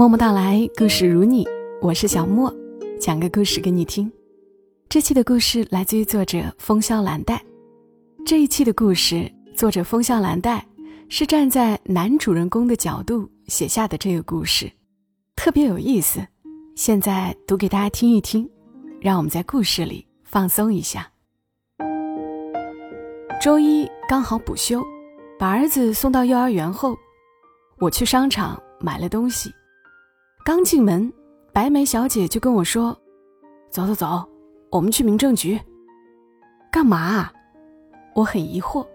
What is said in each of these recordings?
默默到来，故事如你，我是小莫，讲个故事给你听。这期的故事来自于作者风萧兰黛。这一期的故事，作者风萧兰黛是站在男主人公的角度写下的这个故事，特别有意思。现在读给大家听一听，让我们在故事里放松一下。周一刚好补休，把儿子送到幼儿园后，我去商场买了东西。刚进门，白眉小姐就跟我说：“走走走，我们去民政局。”干嘛？我很疑惑。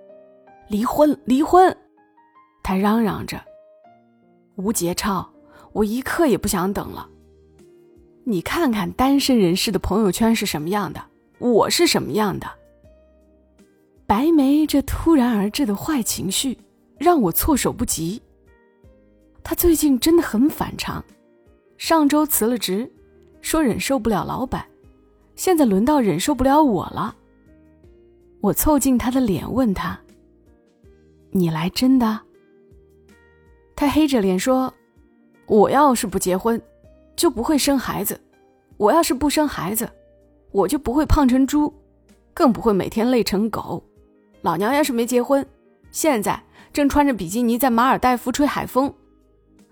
离婚，离婚！她嚷嚷着。吴杰超，我一刻也不想等了。你看看单身人士的朋友圈是什么样的，我是什么样的。白眉这突然而至的坏情绪，让我措手不及。他最近真的很反常。上周辞了职，说忍受不了老板，现在轮到忍受不了我了。我凑近他的脸问他：“你来真的？”他黑着脸说：“我要是不结婚，就不会生孩子；我要是不生孩子，我就不会胖成猪，更不会每天累成狗。老娘要是没结婚，现在正穿着比基尼在马尔代夫吹海风。”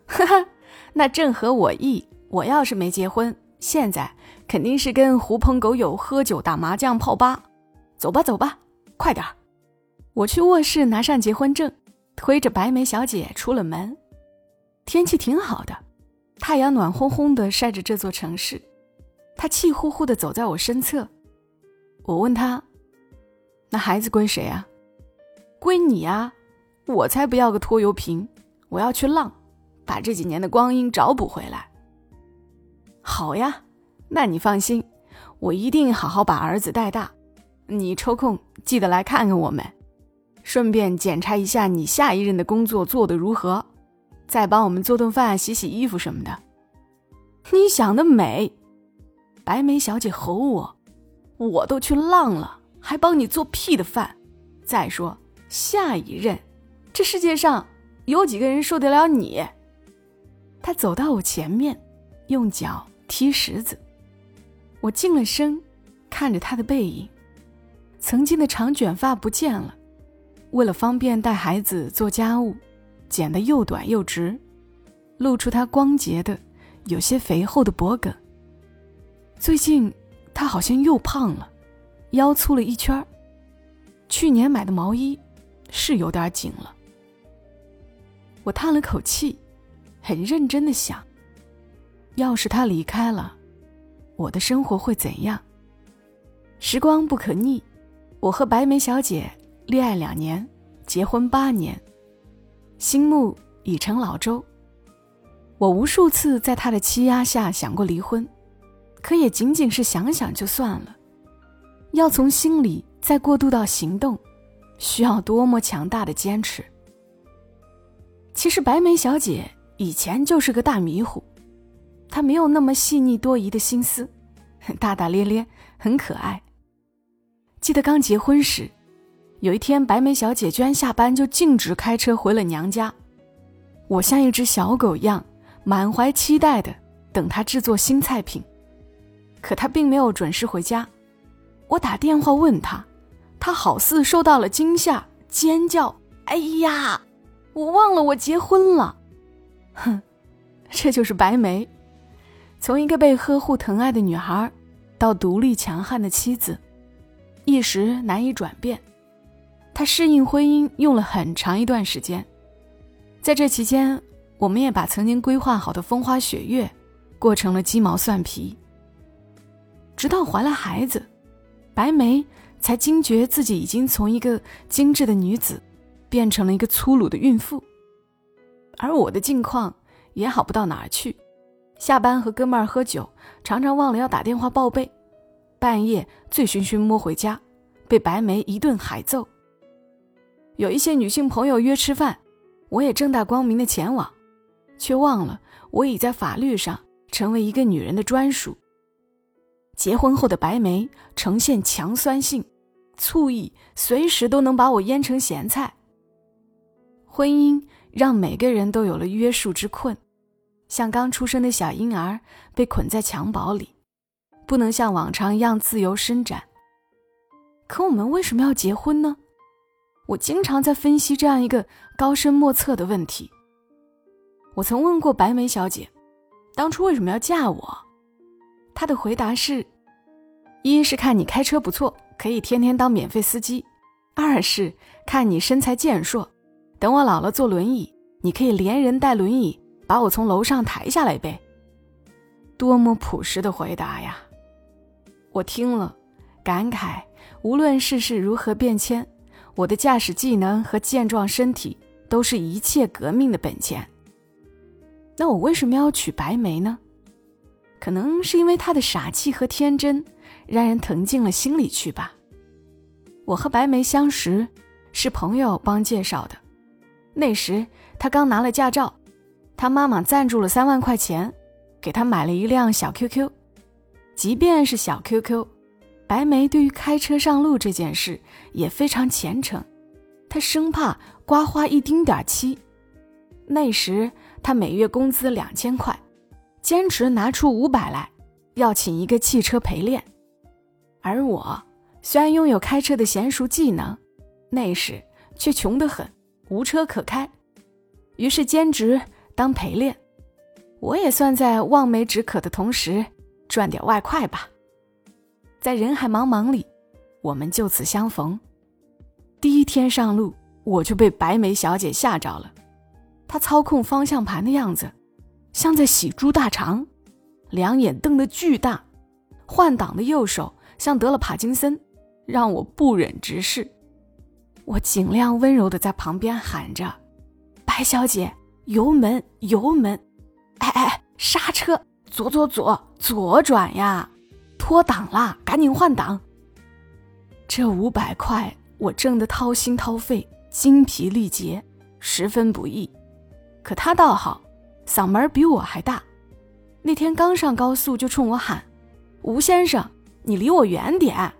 哈哈。那正合我意。我要是没结婚，现在肯定是跟狐朋狗友喝酒、打麻将、泡吧。走吧，走吧，快点儿！我去卧室拿上结婚证，推着白眉小姐出了门。天气挺好的，太阳暖烘烘的晒着这座城市。她气呼呼的走在我身侧。我问她：“那孩子归谁啊？”“归你啊！我才不要个拖油瓶！我要去浪。”把这几年的光阴找补回来。好呀，那你放心，我一定好好把儿子带大。你抽空记得来看看我们，顺便检查一下你下一任的工作做得如何，再帮我们做顿饭、洗洗衣服什么的。你想得美！白眉小姐吼我：“我都去浪了，还帮你做屁的饭？再说下一任，这世界上有几个人受得了你？”他走到我前面，用脚踢石子。我静了声，看着他的背影，曾经的长卷发不见了，为了方便带孩子做家务，剪得又短又直，露出他光洁的、有些肥厚的脖颈。最近他好像又胖了，腰粗了一圈儿。去年买的毛衣是有点紧了。我叹了口气。很认真的想，要是他离开了，我的生活会怎样？时光不可逆，我和白眉小姐恋爱两年，结婚八年，心木已成老周。我无数次在他的欺压下想过离婚，可也仅仅是想想就算了。要从心里再过渡到行动，需要多么强大的坚持？其实白眉小姐。以前就是个大迷糊，他没有那么细腻多疑的心思，大大咧咧，很可爱。记得刚结婚时，有一天白眉小姐居然下班就径直开车回了娘家，我像一只小狗一样满怀期待的等她制作新菜品，可她并没有准时回家。我打电话问她，她好似受到了惊吓，尖叫：“哎呀，我忘了我结婚了！”哼，这就是白梅，从一个被呵护疼爱的女孩，到独立强悍的妻子，一时难以转变。她适应婚姻用了很长一段时间，在这期间，我们也把曾经规划好的风花雪月，过成了鸡毛蒜皮。直到怀了孩子，白梅才惊觉自己已经从一个精致的女子，变成了一个粗鲁的孕妇。而我的境况也好不到哪儿去，下班和哥们儿喝酒，常常忘了要打电话报备，半夜醉醺醺摸回家，被白眉一顿海揍。有一些女性朋友约吃饭，我也正大光明的前往，却忘了我已在法律上成为一个女人的专属。结婚后的白眉呈现强酸性，醋意随时都能把我腌成咸菜。婚姻。让每个人都有了约束之困，像刚出生的小婴儿被捆在襁褓里，不能像往常一样自由伸展。可我们为什么要结婚呢？我经常在分析这样一个高深莫测的问题。我曾问过白梅小姐，当初为什么要嫁我？她的回答是：一是看你开车不错，可以天天当免费司机；二是看你身材健硕，等我老了坐轮椅，你可以连人带轮椅把我从楼上抬下来呗。多么朴实的回答呀！我听了，感慨：无论世事如何变迁。我的驾驶技能和健壮身体都是一切革命的本钱。那我为什么要娶白梅呢？可能是因为她的傻气和天真，让人疼进了心里去吧。我和白梅相识是朋友帮介绍的，那时他刚拿了驾照，他妈妈赞助了三万块钱，给他买了一辆小 QQ。即便是小 QQ。白梅对于开车上路这件事也非常虔诚，她生怕刮花一丁点漆。那时她每月工资两千块，坚持拿出五百来，要请一个汽车陪练。而我虽然拥有开车的娴熟技能，那时却穷得很，无车可开，于是兼职当陪练。我也算在望梅止渴的同时赚点外快吧。在人海茫茫里，我们就此相逢。第一天上路，我就被白眉小姐吓着了。她操控方向盘的样子，像在洗猪大肠，两眼瞪得巨大，换挡的右手像得了帕金森，让我不忍直视。我尽量温柔的在旁边喊着：“白小姐，油门，油门！哎哎，刹车，左左左，左转呀！”脱档啦，赶紧换挡。这五百块我挣得掏心掏肺、精疲力竭，十分不易。可他倒好，嗓门比我还大。那天刚上高速就冲我喊：“吴先生，你离我远点。”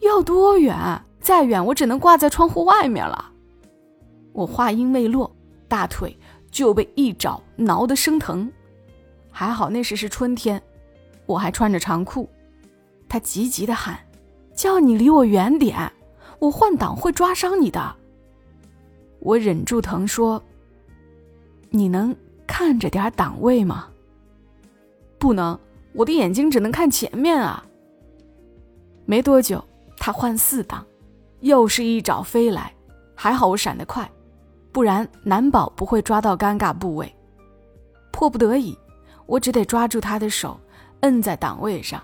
要多远？再远我只能挂在窗户外面了。我话音未落，大腿就被一爪挠得生疼。还好那时是春天。我还穿着长裤，他急急的喊：“叫你离我远点，我换挡会抓伤你的。”我忍住疼说：“你能看着点档位吗？”“不能，我的眼睛只能看前面啊。”没多久，他换四档，又是一爪飞来，还好我闪得快，不然难保不会抓到尴尬部位。迫不得已，我只得抓住他的手。摁在档位上，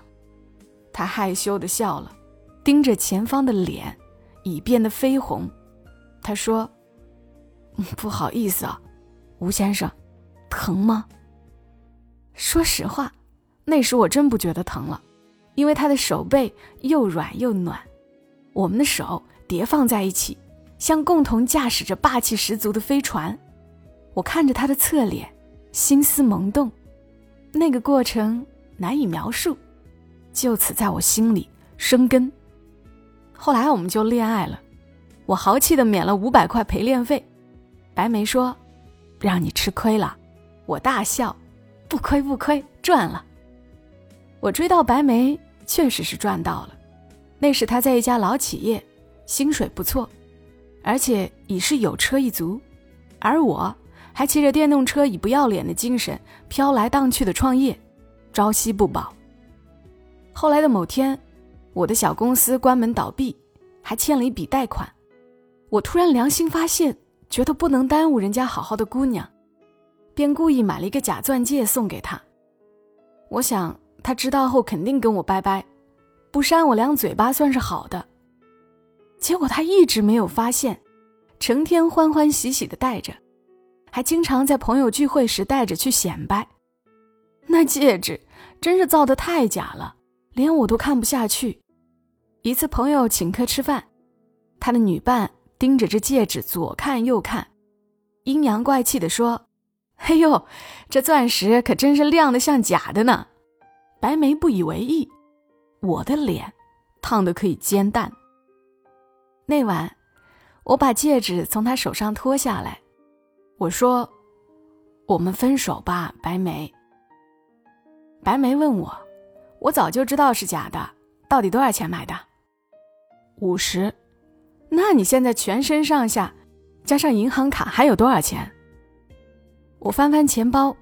他害羞的笑了，盯着前方的脸，已变得绯红。他说：“ 不好意思啊，吴先生，疼吗？”说实话，那时我真不觉得疼了，因为他的手背又软又暖，我们的手叠放在一起，像共同驾驶着霸气十足的飞船。我看着他的侧脸，心思萌动，那个过程。难以描述，就此在我心里生根。后来我们就恋爱了，我豪气的免了五百块陪练费。白梅说：“让你吃亏了。”我大笑：“不亏不亏，赚了。”我追到白梅，确实是赚到了。那时他在一家老企业，薪水不错，而且已是有车一族，而我还骑着电动车，以不要脸的精神飘来荡去的创业。朝夕不保。后来的某天，我的小公司关门倒闭，还欠了一笔贷款。我突然良心发现，觉得不能耽误人家好好的姑娘，便故意买了一个假钻戒送给她。我想他知道后肯定跟我拜拜，不扇我两嘴巴算是好的。结果他一直没有发现，成天欢欢喜喜的戴着，还经常在朋友聚会时戴着去显摆。那戒指。真是造的太假了，连我都看不下去。一次朋友请客吃饭，他的女伴盯着这戒指左看右看，阴阳怪气的说：“哎呦，这钻石可真是亮的像假的呢。”白眉不以为意，我的脸烫得可以煎蛋。那晚，我把戒指从他手上脱下来，我说：“我们分手吧，白梅。白梅问我，我早就知道是假的，到底多少钱买的？五十。那你现在全身上下，加上银行卡还有多少钱？我翻翻钱包，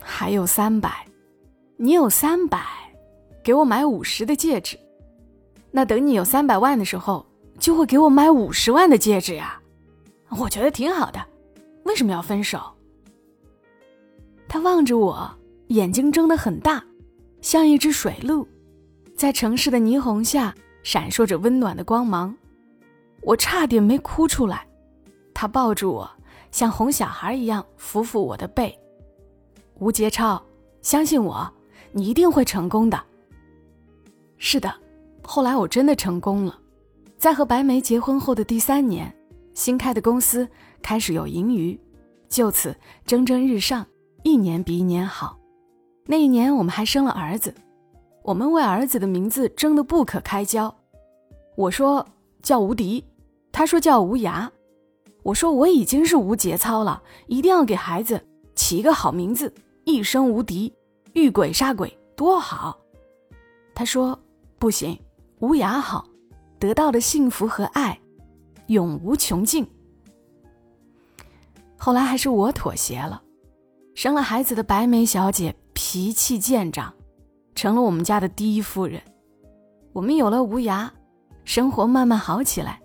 还有三百。你有三百，给我买五十的戒指。那等你有三百万的时候，就会给我买五十万的戒指呀。我觉得挺好的，为什么要分手？他望着我，眼睛睁得很大，像一只水鹿，在城市的霓虹下闪烁着温暖的光芒。我差点没哭出来。他抱住我，像哄小孩一样抚抚我的背。吴杰超，相信我，你一定会成功的。是的，后来我真的成功了。在和白梅结婚后的第三年。新开的公司开始有盈余，就此蒸蒸日上，一年比一年好。那一年我们还生了儿子，我们为儿子的名字争得不可开交。我说叫无敌，他说叫无涯。我说我已经是无节操了，一定要给孩子起一个好名字，一生无敌，遇鬼杀鬼，多好。他说不行，无涯好，得到的幸福和爱。永无穷尽。后来还是我妥协了，生了孩子的白梅小姐脾气见长，成了我们家的第一夫人。我们有了无涯，生活慢慢好起来。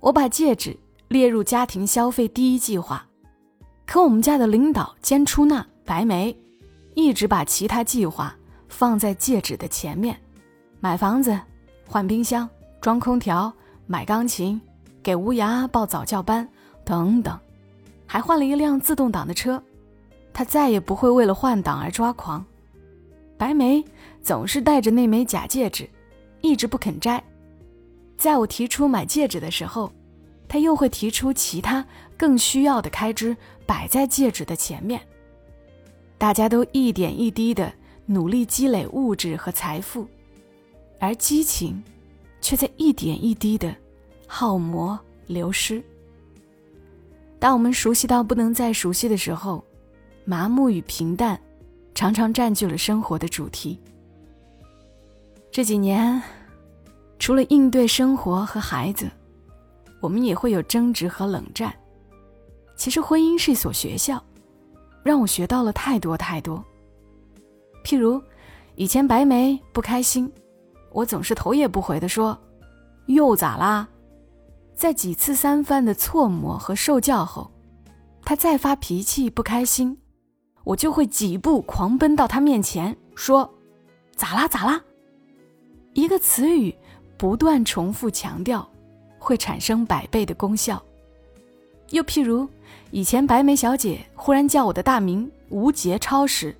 我把戒指列入家庭消费第一计划，可我们家的领导兼出纳白梅，一直把其他计划放在戒指的前面：买房子、换冰箱、装空调、买钢琴。给无涯报早教班，等等，还换了一辆自动挡的车。他再也不会为了换挡而抓狂。白梅总是戴着那枚假戒指，一直不肯摘。在我提出买戒指的时候，他又会提出其他更需要的开支摆在戒指的前面。大家都一点一滴的努力积累物质和财富，而激情却在一点一滴的。耗磨流失。当我们熟悉到不能再熟悉的时候，麻木与平淡常常占据了生活的主题。这几年，除了应对生活和孩子，我们也会有争执和冷战。其实，婚姻是一所学校，让我学到了太多太多。譬如，以前白梅不开心，我总是头也不回的说：“又咋啦？”在几次三番的错磨和受教后，他再发脾气不开心，我就会几步狂奔到他面前说：“咋啦咋啦？”一个词语不断重复强调，会产生百倍的功效。又譬如，以前白眉小姐忽然叫我的大名吴杰超时，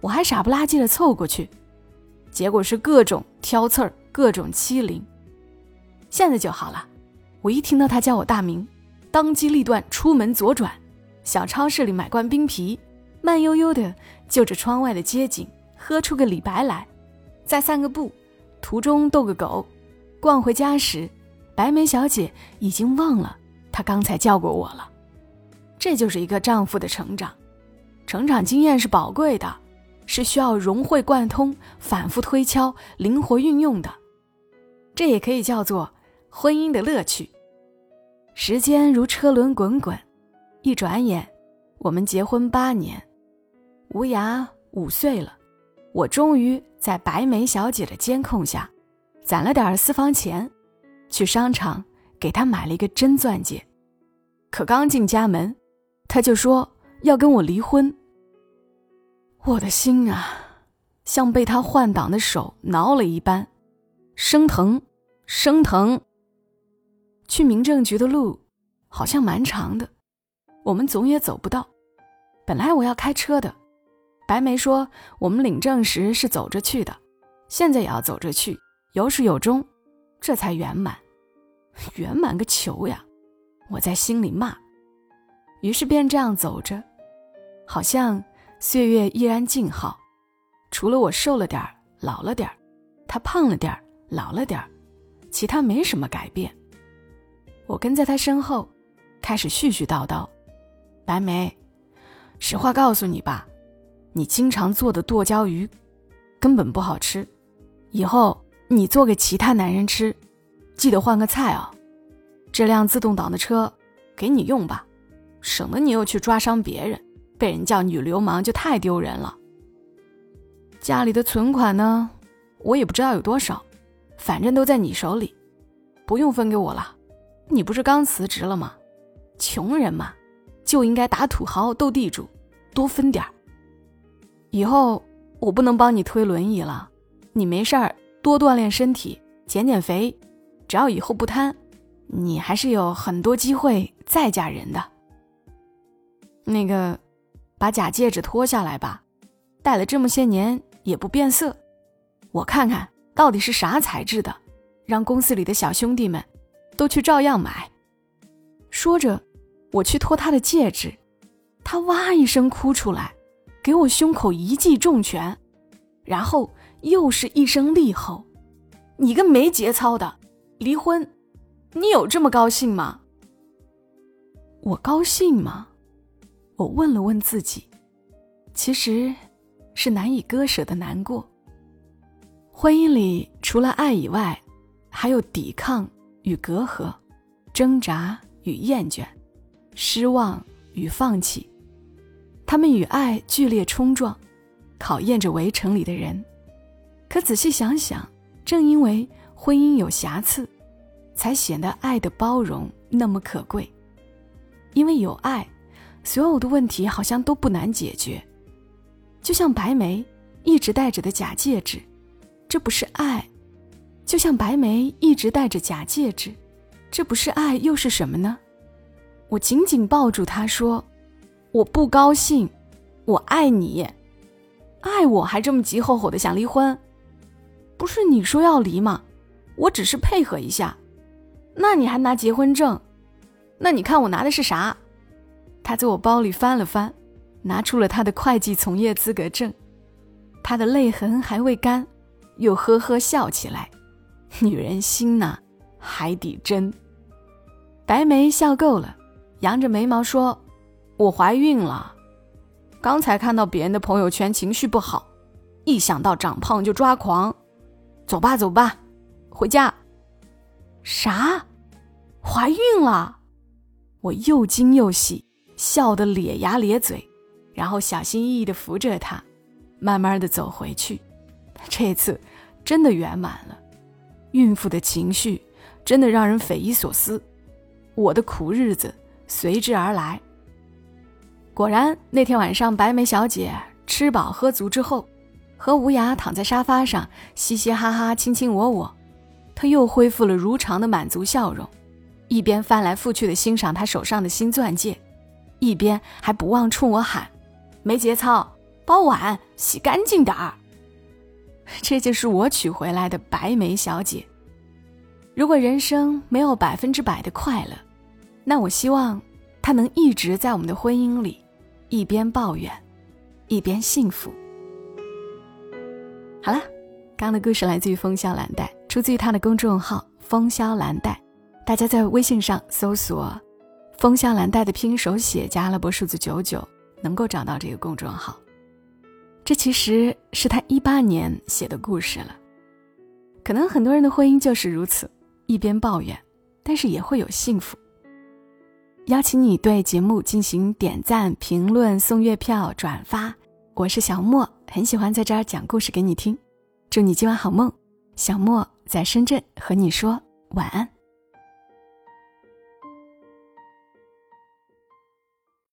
我还傻不拉几的凑过去，结果是各种挑刺儿，各种欺凌。现在就好了。我一听到他叫我大名，当机立断出门左转，小超市里买罐冰啤，慢悠悠的就着窗外的街景喝出个李白来，再散个步，途中逗个狗，逛回家时，白眉小姐已经忘了她刚才叫过我了。这就是一个丈夫的成长，成长经验是宝贵的，是需要融会贯通、反复推敲、灵活运用的。这也可以叫做婚姻的乐趣。时间如车轮滚滚，一转眼，我们结婚八年。无涯五岁了，我终于在白眉小姐的监控下，攒了点私房钱，去商场给她买了一个真钻戒。可刚进家门，他就说要跟我离婚。我的心啊，像被他换挡的手挠了一般，生疼，生疼。去民政局的路好像蛮长的，我们总也走不到。本来我要开车的，白梅说我们领证时是走着去的，现在也要走着去，有始有终，这才圆满。圆满个球呀！我在心里骂。于是便这样走着，好像岁月依然静好，除了我瘦了点儿、老了点儿，他胖了点儿、老了点儿，其他没什么改变。我跟在他身后，开始絮絮叨叨：“白梅，实话告诉你吧，你经常做的剁椒鱼根本不好吃，以后你做给其他男人吃，记得换个菜哦。这辆自动挡的车给你用吧，省得你又去抓伤别人，被人叫女流氓就太丢人了。家里的存款呢，我也不知道有多少，反正都在你手里，不用分给我了。你不是刚辞职了吗？穷人嘛，就应该打土豪斗地主，多分点儿。以后我不能帮你推轮椅了，你没事儿多锻炼身体，减减肥，只要以后不贪。你还是有很多机会再嫁人的。那个，把假戒指脱下来吧，戴了这么些年也不变色，我看看到底是啥材质的，让公司里的小兄弟们都去照样买。说着，我去脱他的戒指，他哇一声哭出来，给我胸口一记重拳，然后又是一声厉吼：“你个没节操的，离婚！”你有这么高兴吗？我高兴吗？我问了问自己，其实是难以割舍的难过。婚姻里除了爱以外，还有抵抗与隔阂，挣扎与厌倦，失望与放弃。他们与爱剧烈冲撞，考验着围城里的人。可仔细想想，正因为婚姻有瑕疵。才显得爱的包容那么可贵，因为有爱，所有的问题好像都不难解决。就像白梅一直戴着的假戒指，这不是爱；就像白梅一直戴着假戒指，这不是爱又是什么呢？我紧紧抱住他说：“我不高兴，我爱你，爱我还这么急吼吼的想离婚？不是你说要离吗？我只是配合一下。”那你还拿结婚证？那你看我拿的是啥？他在我包里翻了翻，拿出了他的会计从业资格证。他的泪痕还未干，又呵呵笑起来。女人心呐，海底针。白眉笑够了，扬着眉毛说：“我怀孕了。刚才看到别人的朋友圈，情绪不好，一想到长胖就抓狂。走吧，走吧，回家。”啥？怀孕了？我又惊又喜，笑得咧牙咧嘴，然后小心翼翼地扶着她，慢慢地走回去。这次真的圆满了。孕妇的情绪真的让人匪夷所思，我的苦日子随之而来。果然，那天晚上，白眉小姐吃饱喝足之后，和无涯躺在沙发上，嘻嘻哈哈，卿卿我我。她又恢复了如常的满足笑容，一边翻来覆去的欣赏她手上的新钻戒，一边还不忘冲我喊：“没节操，包碗洗干净点儿。”这就是我娶回来的白眉小姐。如果人生没有百分之百的快乐，那我希望她能一直在我们的婚姻里，一边抱怨，一边幸福。好了，刚刚的故事来自于风萧兰黛。出自于他的公众号“风萧兰黛”，大家在微信上搜索“风向兰黛”的拼音手写加阿拉伯数字九九，能够找到这个公众号。这其实是他一八年写的故事了。可能很多人的婚姻就是如此，一边抱怨，但是也会有幸福。邀请你对节目进行点赞、评论、送月票、转发。我是小莫，很喜欢在这儿讲故事给你听。祝你今晚好梦，小莫。在深圳和你说晚安。